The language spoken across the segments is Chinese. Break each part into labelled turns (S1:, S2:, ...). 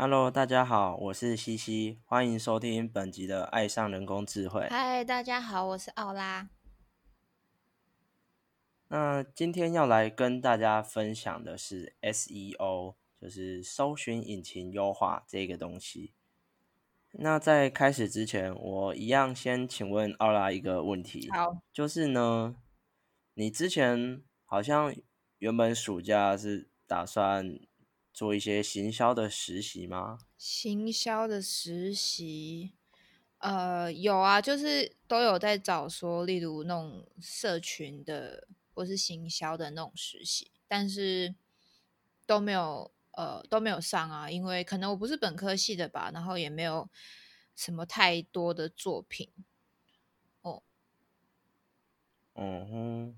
S1: Hello，大家好，我是西西，欢迎收听本集的《爱上人工智慧》。
S2: 嗨，大家好，我是奥拉。
S1: 那今天要来跟大家分享的是 SEO，就是搜寻引擎优化这个东西。那在开始之前，我一样先请问奥拉一个问题，
S2: 好，
S1: 就是呢，你之前好像原本暑假是打算做一些行销的实习吗？
S2: 行销的实习，呃，有啊，就是都有在找说，例如那种社群的或是行销的那种实习，但是都没有，呃，都没有上啊，因为可能我不是本科系的吧，然后也没有什么太多的作品。哦，
S1: 嗯哼，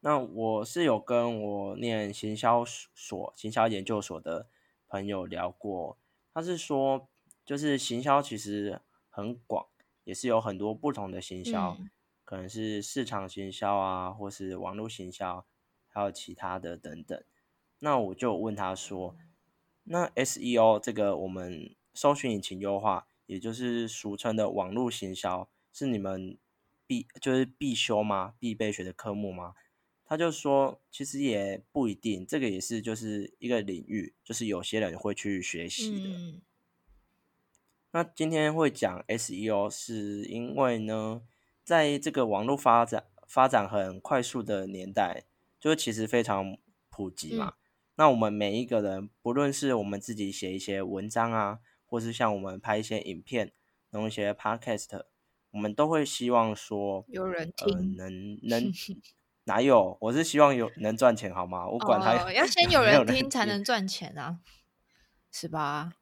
S1: 那我是有跟我念行销所、行销研究所的朋友聊过，他是说，就是行销其实很广，也是有很多不同的行销，
S2: 嗯
S1: 可能是市场行销啊，或是网络行销，还有其他的等等。那我就问他说，那 SEO 这个我们搜寻引擎优化，也就是俗称的网络行销，是你们必就是必修吗？必备学的科目吗？他就说，其实也不一定，这个也是就是一个领域，就是有些人会去学习的。
S2: 嗯
S1: 那今天会讲 SEO，是因为呢，在这个网络发展发展很快速的年代，就其实非常普及嘛。那我们每一个人，不论是我们自己写一些文章啊，或是像我们拍一些影片、弄一些 podcast，我们都会希望说，
S2: 有人
S1: 呃，
S2: 听，
S1: 能能 哪有？我是希望有能赚钱，好吗？我管他、
S2: 哦，要先 有人听才能赚钱啊，是吧？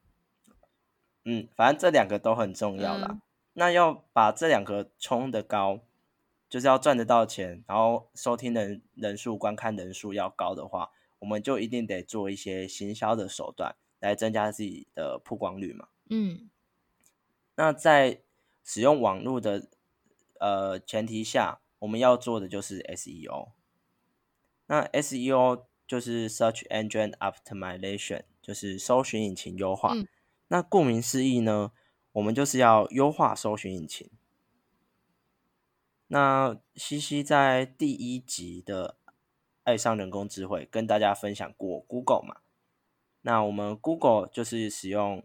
S1: 嗯，反正这两个都很重要啦。
S2: 嗯
S1: 那要把这两个冲的高，就是要赚得到钱，然后收听人人数、观看人数要高的话，我们就一定得做一些行销的手段来增加自己的曝光率嘛。
S2: 嗯
S1: 那在使用网络的呃前提下，我们要做的就是 SEO。那 SEO 就是 Search Engine Optimization，就是搜寻引擎优化。
S2: 嗯
S1: 那顾名思义呢，我们就是要优化搜寻引擎。那西西在第一集的《爱上人工智慧》跟大家分享过 Google 嘛，那我们 Google 就是使用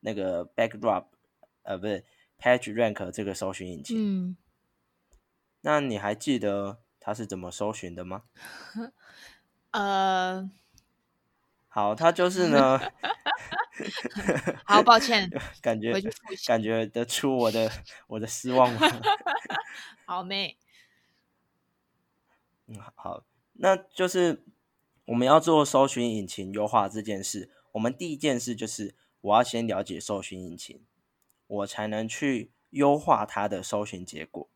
S1: 那个 Backrub，呃，不是 PageRank 这个搜寻引擎。
S2: 嗯，
S1: 那你还记得他是怎么搜寻的吗？
S2: 呃，
S1: 好，他就是呢，
S2: 好，抱歉，
S1: 感觉。感觉得出我的我的失望吗？
S2: 好妹，
S1: 嗯，好，那就是我们要做搜寻引擎优化这件事，我们第一件事就是我要先了解搜寻引擎，我才能去优化它的搜寻结果。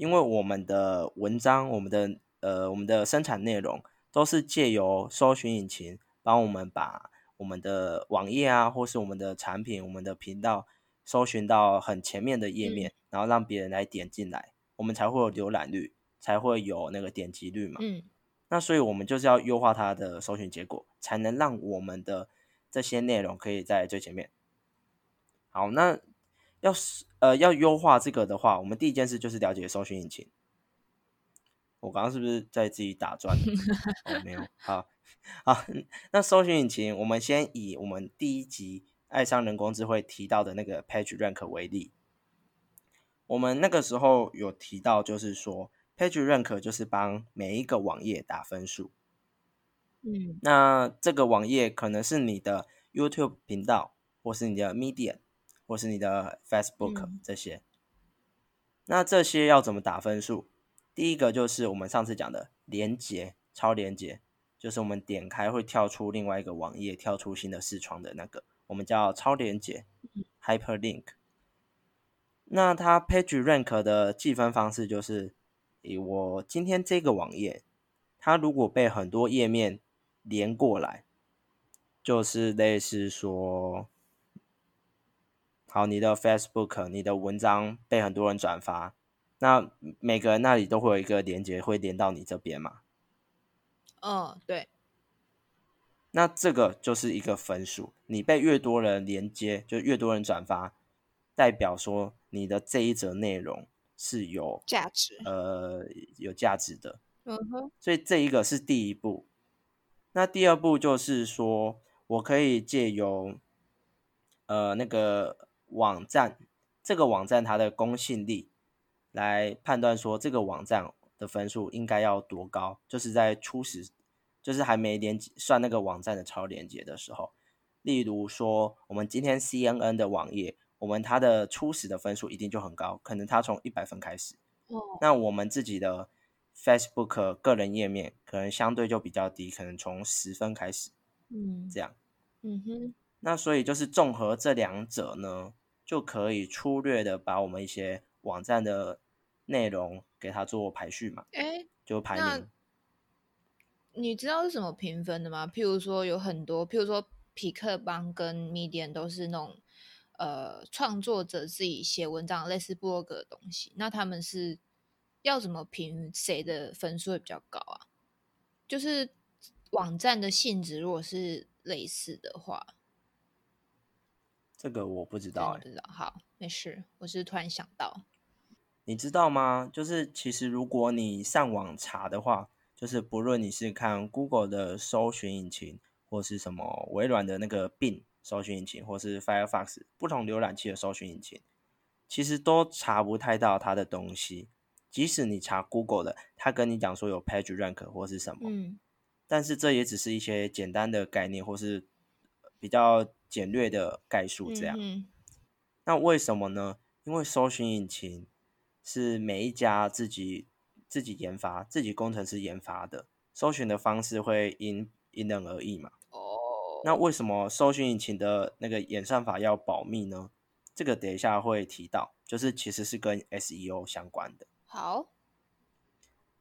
S1: 因为我们的文章、我们的呃、我们的生产内容都是借由搜寻引擎帮我们把我们的网页啊，或是我们的产品、我们的频道搜寻到很前面的页面，然后让别人来点进来，我们才会有浏览率，才会有那个点击率嘛。
S2: 嗯
S1: 那所以我们就是要优化它的搜寻结果，才能让我们的这些内容可以在最前面。好，那要是呃要优化这个的话，我们第一件事就是了解搜寻引擎。我刚刚是不是在自己打转？哦，没有。好，好，那搜寻引擎，我们先以我们第一集《爱上人工智慧》提到的那个 PageRank 为例。我们那个时候有提到，就是说 PageRank 就是帮每一个网页打分数。
S2: 嗯
S1: 那这个网页可能是你的 YouTube 频道，或是你的 Medium，或是你的 Facebook
S2: 嗯
S1: 这些。那这些要怎么打分数？第一个就是我们上次讲的连接，超连接，就是我们点开会跳出另外一个网页，跳出新的视窗的那个，我们叫超连接 （Hyperlink）。那它 PageRank 的计分方式就是，以我今天这个网页，它如果被很多页面连过来，就是类似说，好，你的 Facebook、你的文章被很多人转发，那每个人那里都会有一个连接会连到你这边嘛。
S2: 哦，对，
S1: 那这个就是一个分数，你被越多人连接，就越多人转发，代表说你的这一则内容是有
S2: 价值，
S1: 呃，有价值的。
S2: 嗯哼，
S1: 所以这一个是第一步。那第二步就是说我可以借由呃那个网站，这个网站它的公信力来判断说这个网站的分数应该要多高，就是在初始。就是还没连算那个网站的超连接的时候，例如说我们今天 CNN 的网页，我们它的初始的分数一定就很高，可能它从一百分开始。
S2: 哦。
S1: 那我们自己的 Facebook 个人页面可能相对就比较低，可能从十分开始。
S2: 嗯。
S1: 这样。
S2: 嗯哼。
S1: 那所以就是综合这两者呢，就可以粗略的把我们一些网站的内容给它做排序嘛。
S2: 哎。
S1: 就排名。
S2: 你知道是什么评分的吗？譬如说有很多，譬如说匹克邦跟 Medium 都是那种呃创作者自己写文章类似博客的东西，那他们是要怎么评谁的分数会比较高啊？就是网站的性质如果是类似的话，
S1: 这个我不知道，
S2: 不知道。好，没事，我是突然想到，
S1: 你知道吗？就是其实如果你上网查的话。就是不论你是看 Google 的搜寻引擎，或是什么微软的那个 Bing 搜寻引擎，或是 Firefox 不同浏览器的搜寻引擎，其实都查不太到它的东西。即使你查 Google 的，它跟你讲说有 Page Rank 或是什么，
S2: 嗯，
S1: 但是这也只是一些简单的概念，或是比较简略的概述这样。那为什么呢？因为搜寻引擎是每一家自己。自己研发，自己工程师研发的，搜寻的方式会因因人而异嘛？
S2: 哦，
S1: 那为什么搜寻引擎的那个演算法要保密呢？这个等一下会提到，就是其实是跟 SEO 相关的。
S2: 好，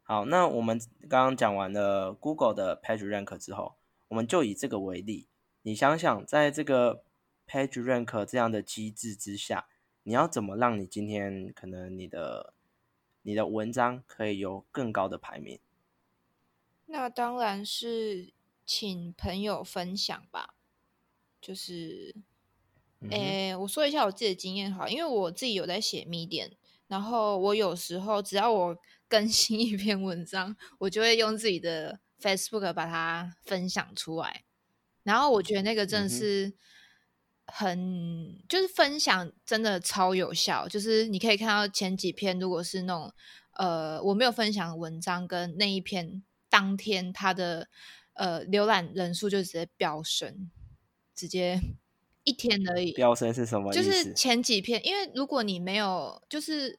S1: 好，那我们刚刚讲完了 Google 的 Page Rank 之后，我们就以这个为例，你想想，在这个 Page Rank 这样的机制之下，你要怎么让你今天可能你的你的文章可以有更高的排名，
S2: 那当然是请朋友分享吧。就是，诶，我说一下我自己的经验哈，因为我自己有在写 Medium，然后我有时候只要我更新一篇文章，我就会用自己的 Facebook 把它分享出来，然后我觉得那个真的是。很就是分享真的超有效，就是你可以看到前几篇，如果是那种呃我没有分享的文章，跟那一篇当天它的呃浏览人数就直接飙升，直接一天而已。
S1: 飙升是什么？
S2: 就是前几篇，因为如果你没有，就是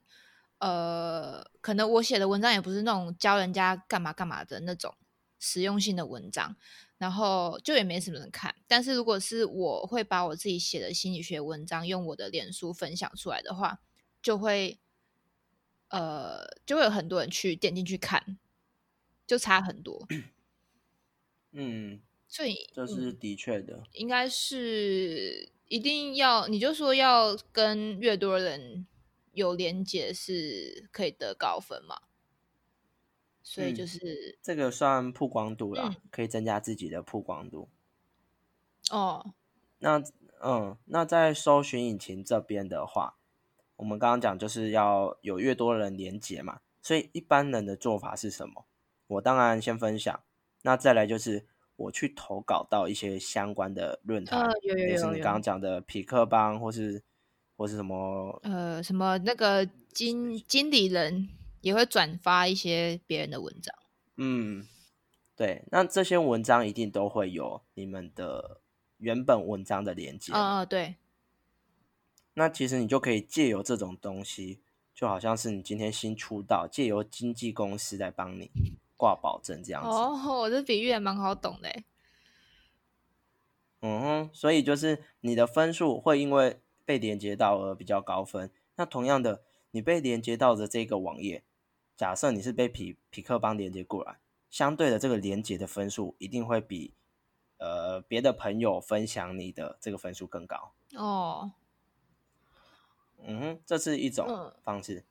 S2: 呃，可能我写的文章也不是那种教人家干嘛干嘛的那种实用性的文章。然后就也没什么人看，但是如果是我会把我自己写的心理学文章用我的脸书分享出来的话，就会，呃，就会有很多人去点进去看，就差很多。
S1: 嗯，
S2: 所以
S1: 这是的确的，
S2: 应该是一定要，你就说要跟越多人有连接是可以得高分嘛。所以就是
S1: 这个算曝光度啦，可以增加自己的曝光度。
S2: 哦，
S1: 那嗯，那在搜寻引擎这边的话，我们刚刚讲就是要有越多人连接嘛，所以一般人的做法是什么？我当然先分享，那再来就是我去投稿到一些相关的论坛，
S2: 也
S1: 是你刚刚讲的匹克帮或是或是什么
S2: 呃什么那个经经理人。也会转发一些别人的文章，
S1: 嗯，对，那这些文章一定都会有你们的原本文章的连接，
S2: 嗯对。
S1: 那其实你就可以借由这种东西，就好像是你今天新出道，借由经纪公司来帮你挂保证这样子。
S2: 哦，我这比喻也蛮好懂的。
S1: 嗯哼，所以就是你的分数会因为被连接到而比较高分。那同样的，你被连接到的这个网页。假设你是被匹匹克邦连接过来，相对的这个连接的分数一定会比呃别的朋友分享你的这个分数更高
S2: 哦。
S1: 嗯哼，这是一种方式。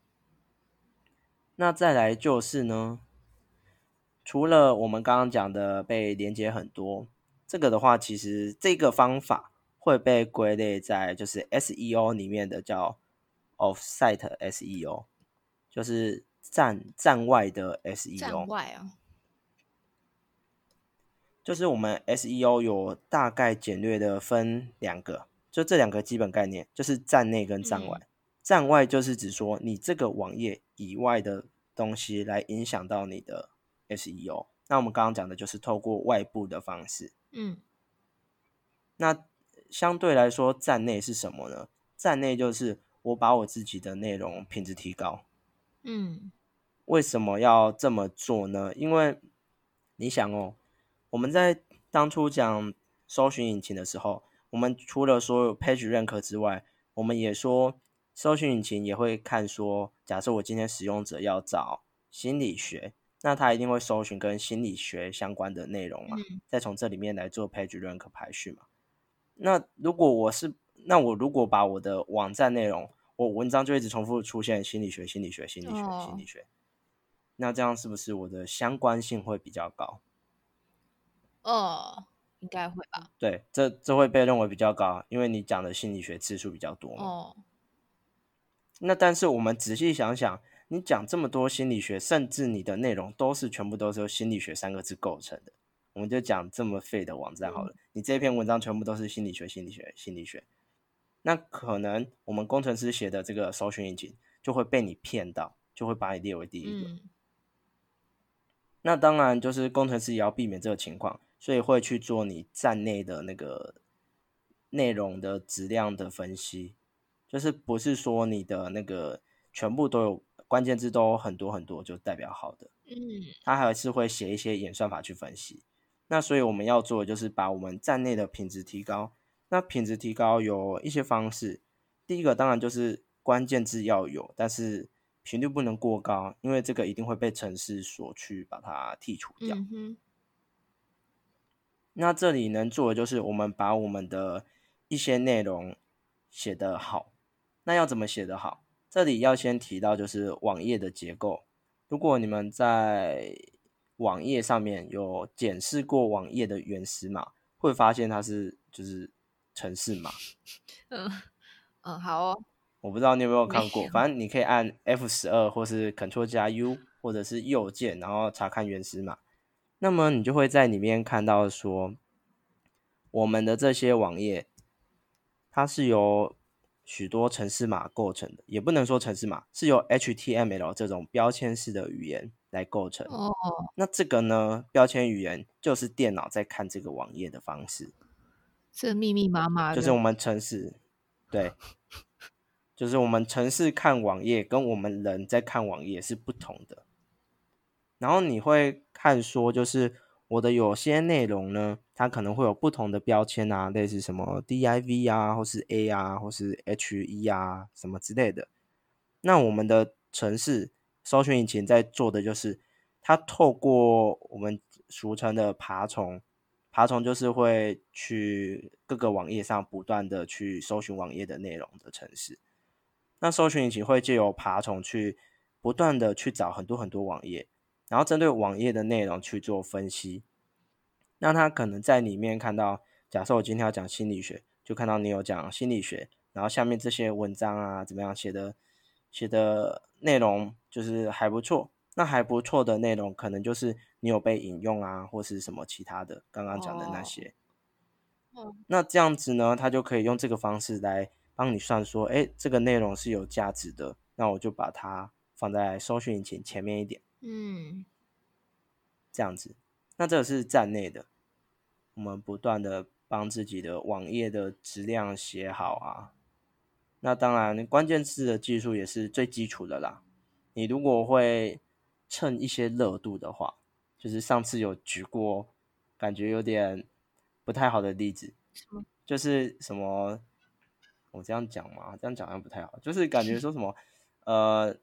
S1: 那再来就是呢，除了我们刚刚讲的被连接很多，这个的话，其实这个方法会被归类在就是 SEO 里面的叫 Off-site SEO，就是站站外的 SEO。
S2: 站外啊，
S1: 就是我们 SEO 有大概简略的分两个，就这两个基本概念，就是站内跟站外。站外就是指说你这个网页以外的东西来影响到你的 SEO。那我们刚刚讲的就是透过外部的方式。
S2: 嗯，
S1: 那相对来说，站内是什么呢？站内就是我把我自己的内容品质提高。
S2: 嗯，
S1: 为什么要这么做呢？因为你想哦，我们在当初讲搜寻引擎的时候，我们除了说有 Page Rank 之外，我们也说搜寻引擎也会看说，假设我今天使用者要找心理学。那他一定会搜寻跟心理学相关的内容嘛，再从这里面来做 page rank 排序嘛。那如果我是，那我如果把我的网站内容，我文章就一直重复出现心理学、心理学、心理学、心理学，那这样是不是我的相关性会比较高？
S2: 哦，应该会吧。
S1: 对，这这会被认为比较高，因为你讲的心理学次数比较多嘛。
S2: 哦。
S1: 那但是我们仔细想想。你讲这么多心理学，甚至你的内容都是全部都是由心理学三个字构成的，我们就讲这么废的网站好了。你这篇文章全部都是心理学、心理学、心理学，那可能我们工程师写的这个搜寻引擎就会被你骗到，就会把你列为第一个。那当然就是工程师也要避免这个情况，所以会去做你站内的那个内容的质量的分析，就是不是说你的那个全部都有。关键字都很多很多，就代表好的。
S2: 嗯，
S1: 他还是会写一些演算法去分析。那所以我们要做的就是把我们站内的品质提高。那品质提高有一些方式，第一个当然就是关键字要有，但是频率不能过高，因为这个一定会被城市所去把它剔除掉。那这里能做的就是我们把我们的一些内容写得好。那要怎么写得好？这里要先提到就是网页的结构。如果你们在网页上面有检视过网页的原始码，会发现它是就是城市码。
S2: 嗯 嗯，好哦。
S1: 我不知道你有没有看过，反正你可以按 F 十二或是 Ctrl 加 U 或者是右键，然后查看原始码。那么你就会在里面看到说，我们的这些网页，它是由许多城市码构成的，也不能说城市码是由 HTML 这种标签式的语言来构成。
S2: 哦，
S1: 那这个呢，标签语言就是电脑在看这个网页的方式。
S2: 是密密麻麻，
S1: 就是我们城市，对，就是我们城市看网页跟我们人在看网页是不同的。然后你会看说，就是。我的有些内容呢，它可能会有不同的标签啊，类似什么 div 啊，或是 a 啊，或是 he 啊，什么之类的。那我们的城市搜寻引擎在做的就是，它透过我们俗称的爬虫，爬虫就是会去各个网页上不断的去搜寻网页的内容的城市。那搜寻引擎会借由爬虫去不断的去找很多很多网页。然后针对网页的内容去做分析，那他可能在里面看到，假设我今天要讲心理学，就看到你有讲心理学，然后下面这些文章啊怎么样写的，写的内容就是还不错。那还不错的内容，可能就是你有被引用啊，或是什么其他的刚刚讲的那些。那这样子呢，他就可以用这个方式来帮你算说，哎，这个内容是有价值的，那我就把它放在搜寻引擎前面一点。
S2: 嗯，
S1: 这样子，那这个是站内的，我们不断的帮自己的网页的质量写好啊。那当然，关键字的技术也是最基础的啦。你如果会蹭一些热度的话，就是上次有举过，感觉有点不太好的例子，就是什么，我这样讲嘛，这样讲好像不太好，就是感觉说什么，呃。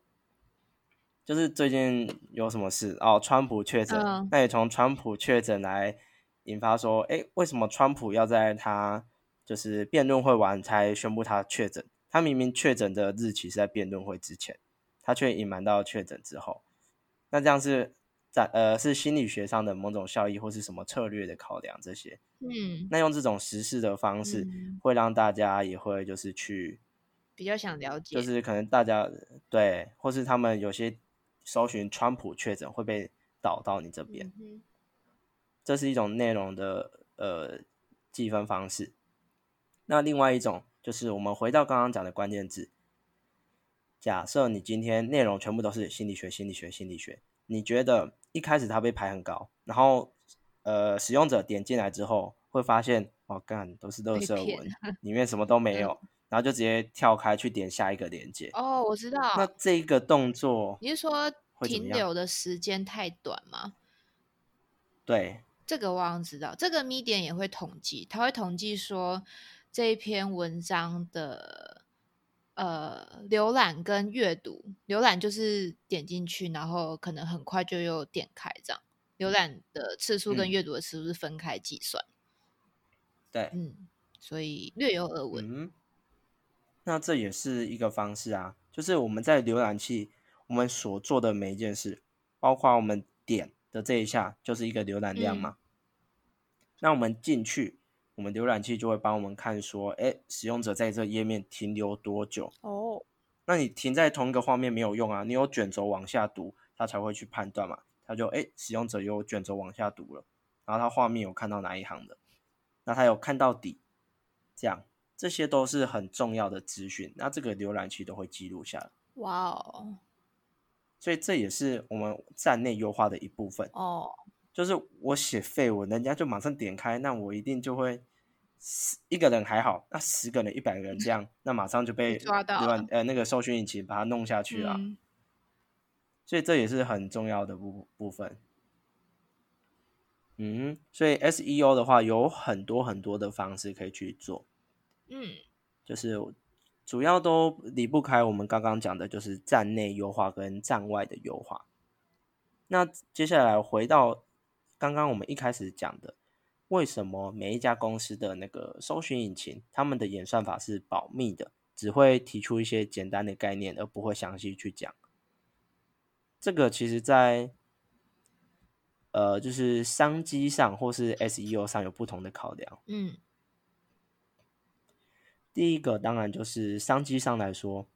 S1: 就是最近有什么事哦？川普确诊，那也从川普确诊来引发说，哎，为什么川普要在他就是辩论会完才宣布他确诊？他明明确诊的日期是在辩论会之前，他却隐瞒到确诊之后。那这样是在呃是心理学上的某种效益或是什么策略的考量这些。
S2: 嗯，
S1: 那用这种实事的方式，
S2: 嗯。
S1: 会让大家也会就是去，
S2: 比较想了解，
S1: 就是可能大家对，或是他们有些搜寻川普确诊会被导到你这边，
S2: 嗯
S1: 这是一种内容的呃计分方式。那另外一种就是我们回到刚刚讲的关键字，假设你今天内容全部都是心理学、心理学、心理学，你觉得一开始它被排很高，然后呃使用者点进来之后会发现哦干都是垃
S2: 被
S1: 圾文，里面什么都 没有，然后就直接跳开去点下一个链接。
S2: 哦，我知道，
S1: 那这一个动作，
S2: 你是说停留的时间太短吗？
S1: 对
S2: 这个我好像知道，这个 Medium 也会统计，它会统计说这一篇文章的呃浏览跟阅读。浏览就是点进去，然后可能很快就又点开这样。浏览的次数跟
S1: 嗯
S2: 阅读的次数是分开计算，
S1: 对，
S2: 嗯，所以略有耳闻。
S1: 嗯，那这也是一个方式啊，就是我们在浏览器我们所做的每一件事，包括我们点的这一下就是一个浏览量嘛。那我们进去，我们浏览器就会帮我们看说，哎，使用者在这页面停留多久？
S2: 哦，
S1: 那你停在同一个画面没有用啊，你有卷轴往下读，它才会去判断嘛。它就哎，使用者有卷轴往下读了，然后他画面有看到哪一行的，那他有看到底，这样这些都是很重要的资讯，那这个浏览器都会记录下来，
S2: 哇哦，
S1: 所以这也是我们站内优化的一部分。
S2: 哦，
S1: 就是我写废文，人家就马上点开，那我一定就会十一个人还好，那十个人、一百个人这样，那马上就被
S2: 抓到
S1: 浏览呃那个搜寻引擎把它弄下去了。
S2: 嗯
S1: 所以这也是很重要的部部分。嗯，所以 SEO 的话有很多很多的方式可以去做，
S2: 嗯
S1: 就是主要都离不开我们刚刚讲的，就是站内优化跟站外的优化。那接下来回到刚刚我们一开始讲的，为什么每一家公司的那个搜寻引擎，他们的演算法是保密的，只会提出一些简单的概念，而不会详细去讲。这个其实在呃，就是商机上或是 SEO 上有不同的考量。
S2: 嗯
S1: 第一个当然就是商机上来说，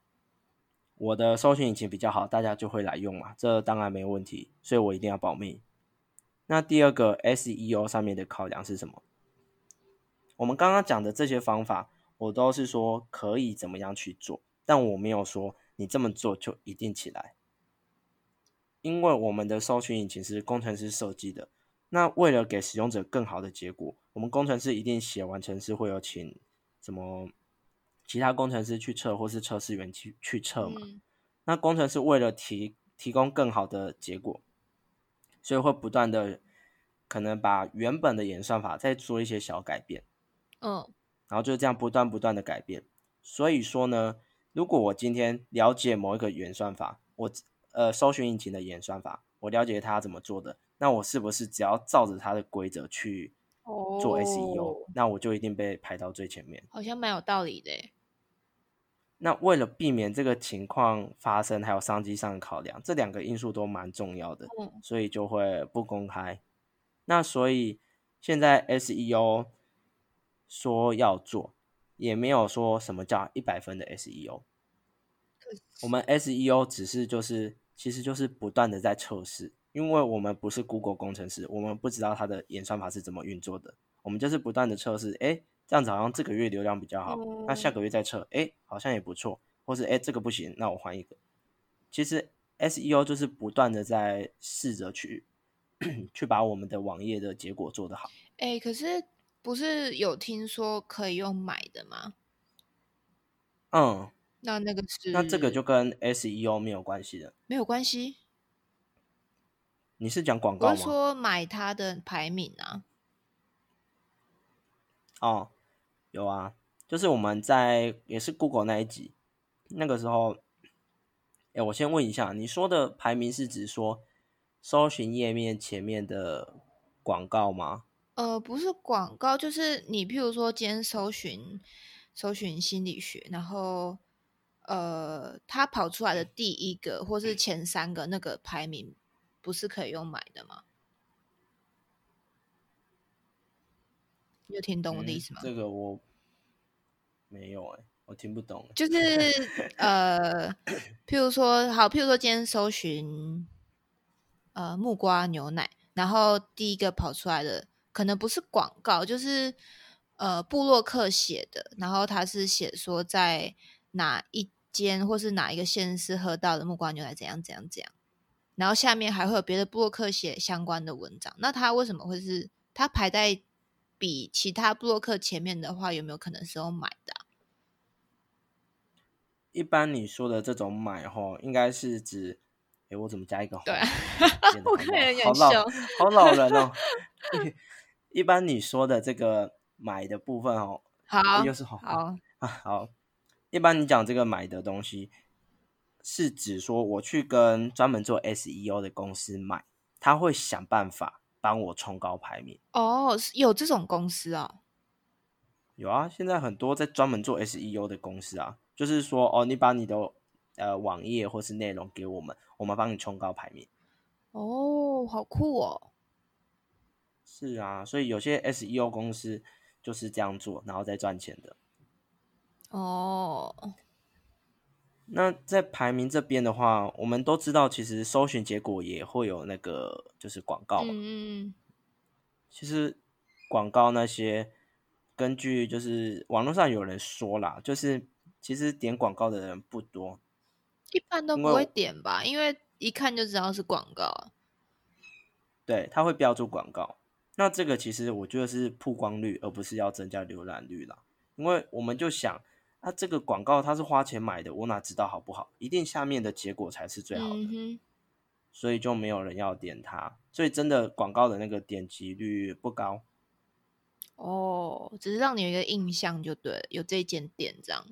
S1: 我的搜寻引擎比较好，大家就会来用嘛，这当然没问题，所以我一定要保密。那第二个 SEO 上面的考量是什么？我们刚刚讲的这些方法，我都是说可以怎么样去做，但我没有说你这么做就一定起来，因为我们的搜寻引擎是工程师设计的。那为了给使用者更好的结果，我们工程师一定写完程式会有请什么其他工程师去测，或是测试员去去测嘛。
S2: 嗯
S1: 那工程师为了提提供更好的结果，所以会不断的可能把原本的演算法再做一些小改变，
S2: 嗯
S1: 然后就这样不断不断的改变。所以说呢，如果我今天了解某一个演算法，我呃搜寻引擎的演算法，我了解它怎么做的，那我是不是只要照着它的规则去做 SEO，、
S2: 哦
S1: 那我就一定被排到最前面？
S2: 好像蛮有道理的。
S1: 那为了避免这个情况发生，还有商机上的考量，这两个因素都蛮重要的，
S2: 嗯
S1: 所以就会不公开。那所以现在 SEO 说要做，也没有说什么叫一百分的 SEO。我们 SEO 只是就是其实就是不断的在测试，因为我们不是 Google 工程师，我们不知道它的演算法是怎么运作的，我们就是不断的测试，哎，这样子好像这个月流量比较好，那下个月再测，哎，好像也不错，或是哎这个不行，那我换一个。其实 SEO 就是不断的在试着去 去把我们的网页的结果做得好。
S2: 哎、可是不是有听说可以用买的吗？
S1: 嗯，
S2: 那那个是
S1: 那这个就跟 SEO 没有关系的。
S2: 没有关系。
S1: 你是讲广告吗？
S2: 我说买它的排名啊。
S1: 哦，有啊，就是我们在也是 Google 那一集，那个时候，哎，我先问一下，你说的排名是指说搜寻页面前面的广告吗？
S2: 呃，不是广告，就是你譬如说今天搜寻搜寻心理学，然后呃，他跑出来的第一个或是前三个那个排名不是可以用买的吗？你有听懂我的意思吗？
S1: 这个我没有哎、我听不懂。
S2: 就是呃，譬如说，好，譬如说今天搜寻呃木瓜牛奶，然后第一个跑出来的可能不是广告，就是呃布洛克写的，然后他是写说在哪一间或是哪一个县市喝到的木瓜牛奶怎样怎样怎样，然后下面还会有别的布洛克写相关的文章，那他为什么会是他排在比其他布洛克前面的话，有没有可能是用买的啊、
S1: 一般你说的这种买吼，应该是指，诶，我怎么加一个红？
S2: 对 我看人
S1: 老好老
S2: 很凶
S1: 好老人哦。一般你说的这个买的部分哦，
S2: 好，
S1: 又是红
S2: 好，
S1: 啊，好，一般你讲这个买的东西，是指说我去跟专门做 SEO 的公司买，他会想办法帮我冲高排名。
S2: 哦，是有这种公司啊。
S1: 有啊，现在很多在专门做 SEO 的公司啊，就是说哦，你把你的呃网页或是内容给我们，我们帮你冲高排名。
S2: 哦，好酷哦！
S1: 是啊，所以有些 SEO 公司就是这样做，然后再赚钱的。
S2: 哦，
S1: 那在排名这边的话，我们都知道，其实搜寻结果也会有那个就是广告嘛。
S2: 嗯嗯
S1: 其实广告那些，根据就是网络上有人说啦，就是其实点广告的人不多，
S2: 一般都不会点吧，因为一看就知道是广告啊。
S1: 对，它会标注广告。那这个其实我觉得是曝光率，而不是要增加浏览率啦。因为我们就想，啊，这个广告它是花钱买的，我哪知道好不好？一定下面的结果才是最好的，
S2: 嗯，
S1: 所以就没有人要点它。所以真的广告的那个点击率不高。
S2: 哦，只是让你有一个印象就对了，有这间店这样。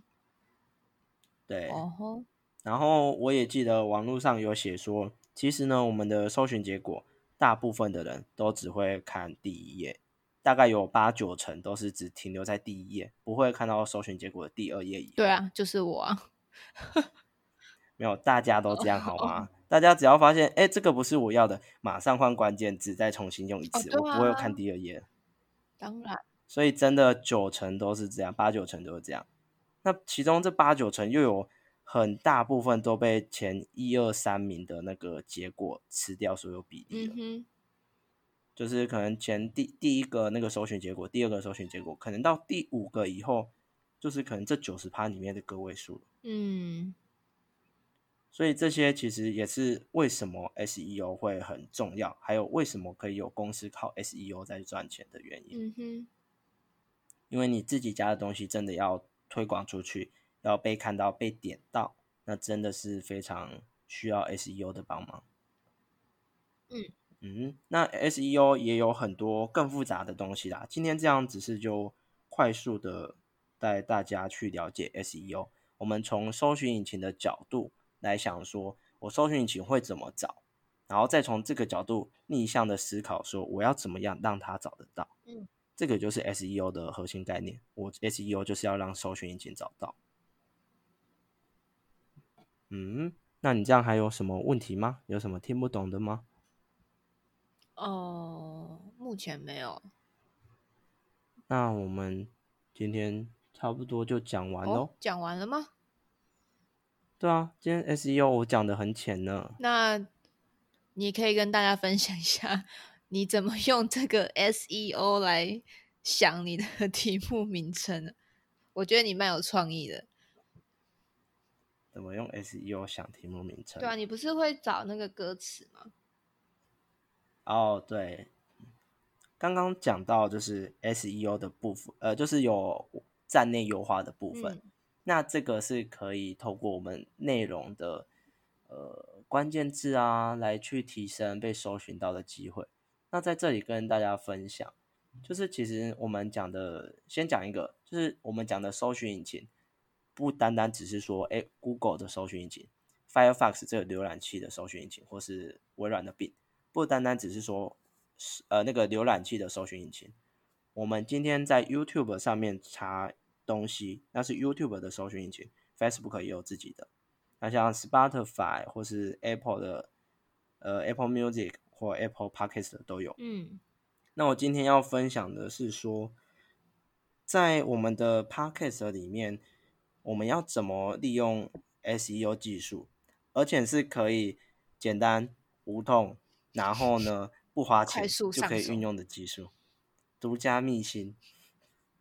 S1: 对，
S2: 哦吼，
S1: 然后我也记得网络上有写说，其实呢，我们的搜寻结果，大部分的人都只会看第一页，大概有八九成都是只停留在第一页，不会看到搜寻结果的第二页以。
S2: 对啊，就是我啊。
S1: 没有，大家都这样好吗？大家只要发现，哎，这个不是我要的，马上换关键字，再重新用一次，
S2: 对
S1: 我不会
S2: 啊
S1: 看第二页。
S2: 当然，
S1: 所以真的九成都是这样，八九成都是这样。那其中这八九成又有很大部分都被前一二三名的那个结果吃掉所有比例了，就是可能前第第一个那个搜寻结果，第二个搜寻结果，可能到第五个以后，就是可能这九十趴里面的个位数了。
S2: 嗯，
S1: 所以这些其实也是为什么 SEO 会很重要，还有为什么可以有公司靠 SEO 在赚钱的原因。
S2: 嗯哼，
S1: 因为你自己家的东西真的要推广出去，要被看到、被点到，那真的是非常需要 SEO 的帮忙。
S2: 嗯
S1: 嗯，那 SEO 也有很多更复杂的东西啦。今天这样只是就快速的带大家去了解 SEO。我们从搜寻引擎的角度来想说，我搜寻引擎会怎么找，然后再从这个角度逆向的思考，说我要怎么样让它找得到。
S2: 嗯，
S1: 这个就是 SEO 的核心概念。我 SEO 就是要让搜寻引擎找到。嗯，那你这样还有什么问题吗？有什么听不懂的吗？
S2: 哦，目前没有。
S1: 那我们今天差不多就讲完喽。
S2: 哦，讲完了吗？
S1: 对啊，今天 SEO 我讲的很浅呢。
S2: 那你可以跟大家分享一下，你怎么用这个 SEO 来想你的 题目名称？我觉得你蛮有创意的。
S1: 怎么用 SEO 想题目名称？
S2: 对啊，你不是会找那个歌词吗？
S1: 哦，对，刚刚讲到就是 SEO 的部分，呃，就是有站内优化的部分。
S2: 嗯
S1: 那这个是可以透过我们内容的呃关键字啊，来去提升被搜寻到的机会。那在这里跟大家分享，就是其实我们讲的，先讲一个，就是我们讲的搜寻引擎，不单单只是说，哎，Google 的搜寻引擎，Firefox 这个浏览器的搜寻引擎，或是微软的 Bing，不单单只是说，呃，那个浏览器的搜寻引擎。我们今天在 YouTube 上面查东西，那是 YouTube 的搜寻引擎，Facebook 也有自己的。那像 Spotify 或是 Apple 的呃 Apple Music 或 Apple Podcast 都有。
S2: 嗯，
S1: 那我今天要分享的是说，在我们的 Podcast 里面，我们要怎么利用 SEO 技术，而且是可以简单无痛，然后呢不花钱就可以运用的技术，独家秘辛，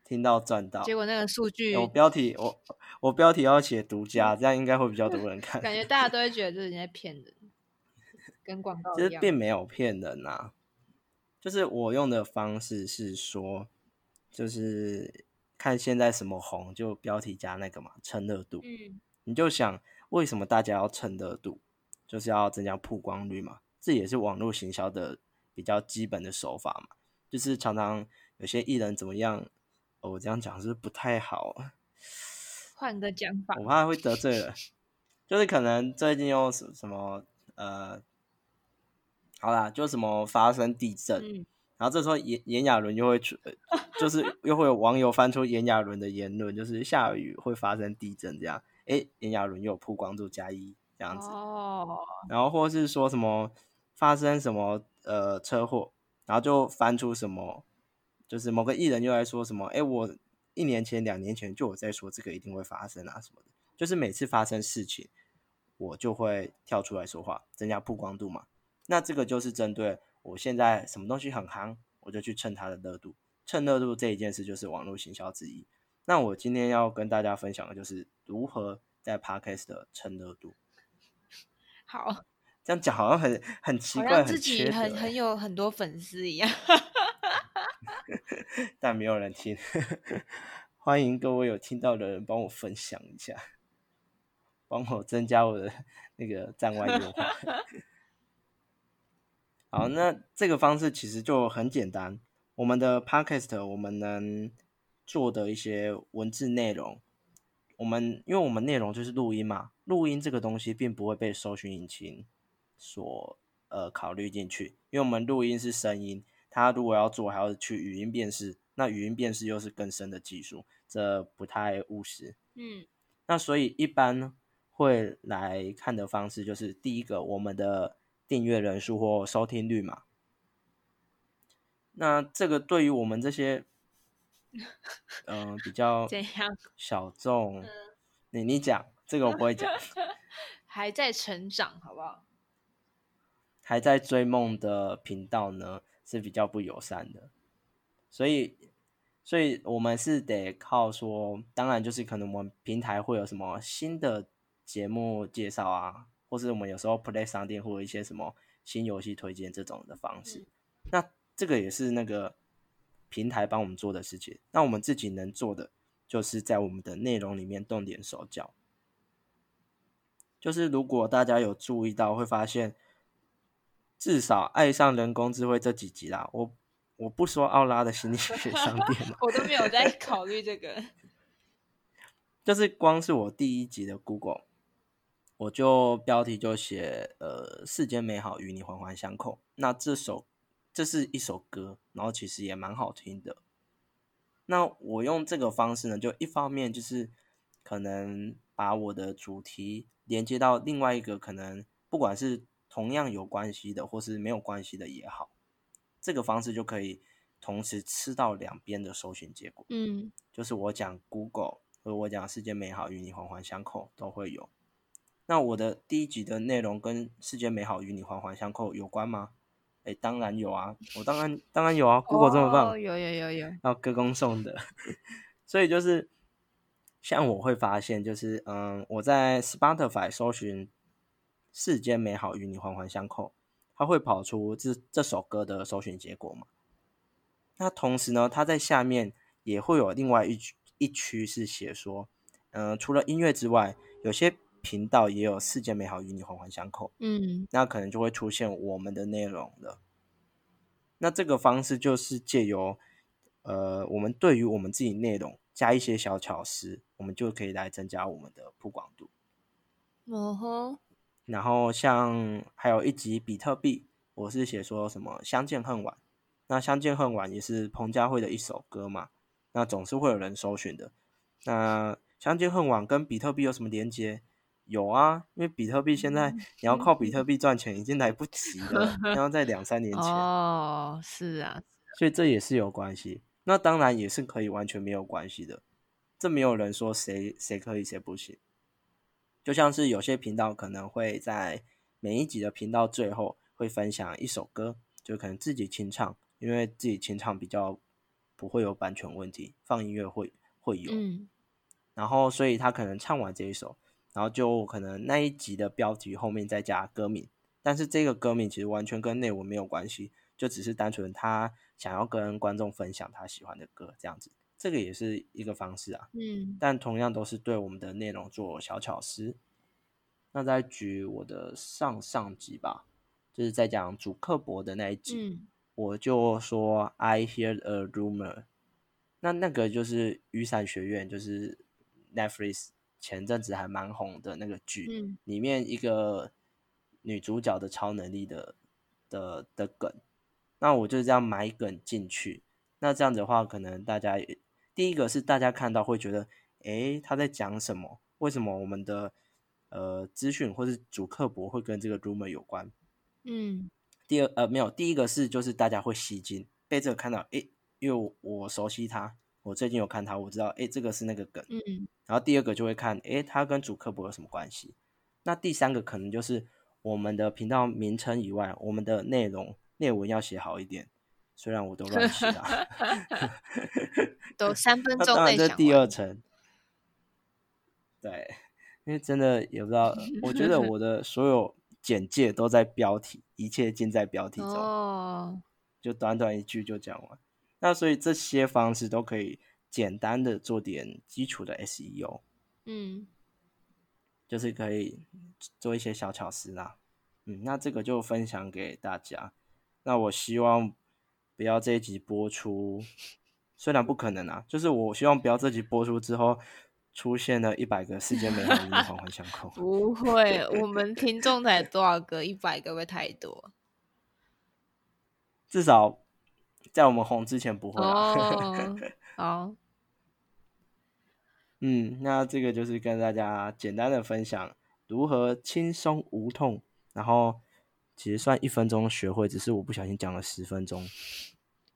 S1: 听到赚到。
S2: 结果那个数据
S1: 欸我标题我我标题要写独家，这样应该会比较多人看。
S2: 感觉大家 都会觉得这人在骗人，跟广告
S1: 其实。并没有骗人呐、就是我用的方式是说，就是看现在什么红，就标题加那个嘛，蹭热度。
S2: 嗯
S1: 你就想为什么大家要蹭热度，就是要增加曝光率嘛，这也是网络行销的比较基本的手法嘛。就是常常有些艺人怎么样，哦、我这样讲是不太好啊，
S2: 换个讲法
S1: 我，怕会得罪人。就是可能最近又什什么呃，好啦，就什么发生地震，
S2: 嗯，
S1: 然后这时候炎炎亚纶又会出，呃就是又会有网友翻出炎亚纶的言论，就是下雨会发生地震这样，诶，炎亚纶又有曝光度加一这样子，
S2: 哦，
S1: 然后或是说什么发生什么呃车祸，然后就翻出什么，就是某个艺人又来说什么，诶，我一年前、两年前就我在说这个一定会发生啊什么的，就是每次发生事情，我就会跳出来说话，增加曝光度嘛。那这个就是针对我现在什么东西很夯，我就去蹭它的热度，蹭热度这一件事就是网络行销之一。那我今天要跟大家分享的就是如何在 Podcast 的蹭热度。
S2: 好，
S1: 这样讲好像很很奇怪，
S2: 自己很很
S1: 欸
S2: 有很多粉丝一样。
S1: 但没有人听。欢迎各位有听到的人帮我分享一下，帮我增加我的 那个站外优化。好，那这个方式其实就很简单。我们的 podcast 我们能做的一些文字内容，我们因为我们内容就是录音嘛，录音这个东西并不会被搜寻引擎所呃考虑进去，因为我们录音是声音，它如果要做还要去语音辨识，那语音辨识又是更深的技术，这不太务实。
S2: 嗯
S1: 那所以一般会来看的方式就是第一个，我们的订阅人数或收听率嘛。那这个对于我们这些，嗯、比较
S2: 怎样？
S1: 小众，你你讲这个我不会讲，
S2: 还在成长，好不好？
S1: 还在追梦的频道呢是比较不友善的，所以，所以我们是得靠说，当然就是可能我们平台会有什么新的节目介绍啊，或是我们有时候 Play 商店或者一些什么新游戏推荐这种的方式，那这个也是那个平台帮我们做的事情，那我们自己能做的就是在我们的内容里面动点手脚。就是如果大家有注意到，会发现至少爱上人工智慧这几集啦，我我不说奥拉的心理学商店嘛，
S2: 我都没有在考虑这个。
S1: 就是光是我第一集的 Google，我就标题就写呃世间美好与你环环相扣。那这首这是一首歌，然后其实也蛮好听的。那我用这个方式呢，就一方面就是可能把我的主题连接到另外一个可能不管是同样有关系的，或是没有关系的也好，这个方式就可以同时吃到两边的搜寻结果。
S2: 嗯，
S1: 就是我讲 Google 和我讲世界美好与你环环相扣都会有。那我的第一集的内容跟世界美好与你环环相扣有关吗？哎，当然有啊，我当然当然有啊，Google 这么棒，
S2: 哦有有有有。
S1: 要歌功颂德。所以就是像我会发现，就是嗯，我在 Spotify 搜寻“世间美好与你环环相扣”，它会跑出这这首歌的首选结果嘛？那同时呢，它在下面也会有另外一区一区是写说，嗯、除了音乐之外，有些频道也有“世间美好与你环环相扣”。
S2: 嗯
S1: 那可能就会出现我们的内容了。那这个方式就是借由呃，我们对于我们自己内容加一些小巧思，我们就可以来增加我们的曝光度。
S2: 哦吼，
S1: 然后像还有一集比特币，我是写说什么相见恨晚，那相见恨晚也是彭佳慧的一首歌嘛，那总是会有人搜寻的。那相见恨晚跟比特币有什么连接？有啊，因为比特币现在你要靠比特币赚钱已经来不及了，要在两三年前。
S2: 哦，是啊，
S1: 所以这也是有关系。那当然也是可以完全没有关系的，这没有人说谁谁可以谁不行。就像是有些频道可能会在每一集的频道最后会分享一首歌，就可能自己清唱，因为自己清唱比较不会有版权问题，放音乐会会有。
S2: 嗯
S1: 然后所以他可能唱完这一首，然后就可能那一集的标题后面再加歌名，但是这个歌名其实完全跟内文没有关系，就只是单纯他想要跟观众分享他喜欢的歌这样子，这个也是一个方式啊。
S2: 嗯
S1: 但同样都是对我们的内容做小巧思。那再举我的上上集吧，就是在讲主克伯的那一集，
S2: 嗯
S1: 我就说 I hear a rumor，那那个就是雨伞学院，就是 Netflix 前阵子还蛮红的那个剧，
S2: 嗯
S1: 里面一个女主角的超能力的的的梗，那我就这样埋梗进去。那这样子的话，可能大家也第一个是大家看到会觉得，诶，他在讲什么？为什么我们的呃资讯或是主刻薄会跟这个 rumor 有关？
S2: 嗯
S1: 第二呃没有，第一个是就是大家会吸睛，被这个看到，诶，因为我我熟悉他，我最近有看他，我知道，诶，这个是那个梗。
S2: 嗯
S1: 然后第二个就会看，诶，他跟主刻薄有什么关系？那第三个可能就是我们的频道名称以外，我们的内容内文要写好一点。虽然我都乱写啊，
S2: 都 三分
S1: 那当然这
S2: 钟内讲完
S1: 第二层，对，因为真的也不知道，我觉得 我的所有简介都在标题，一切尽在标题中。
S2: 哦，
S1: 就短短一句就讲完。那所以这些方式都可以简单的做点基础的 SEO，
S2: 嗯
S1: 就是可以做一些小巧思啦。嗯，那这个就分享给大家。那我希望不要这一集播出，虽然不可能啊，就是我希望不要这集播出之后出现了一百个世界美好的环 环环相扣。
S2: 不会，我们听众才多少个？一百个会太多？
S1: 至少在我们红之前不会啊。
S2: 哦，好，
S1: 嗯，那这个就是跟大家简单的分享如何轻松无痛，然后其实算一分钟学会，只是我不小心讲了十分钟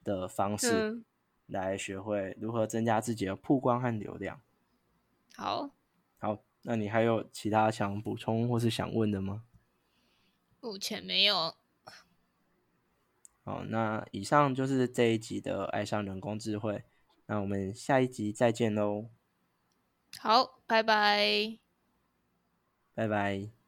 S1: 的方式
S2: 嗯，
S1: 来学会如何增加自己的曝光和流量。
S2: 好，
S1: 好，那你还有其他想补充或是想问的吗？
S2: 目前没有。
S1: 好，那以上就是这一集的爱上人工智慧，那我们下一集再见喽，
S2: 好，拜拜。
S1: 拜拜。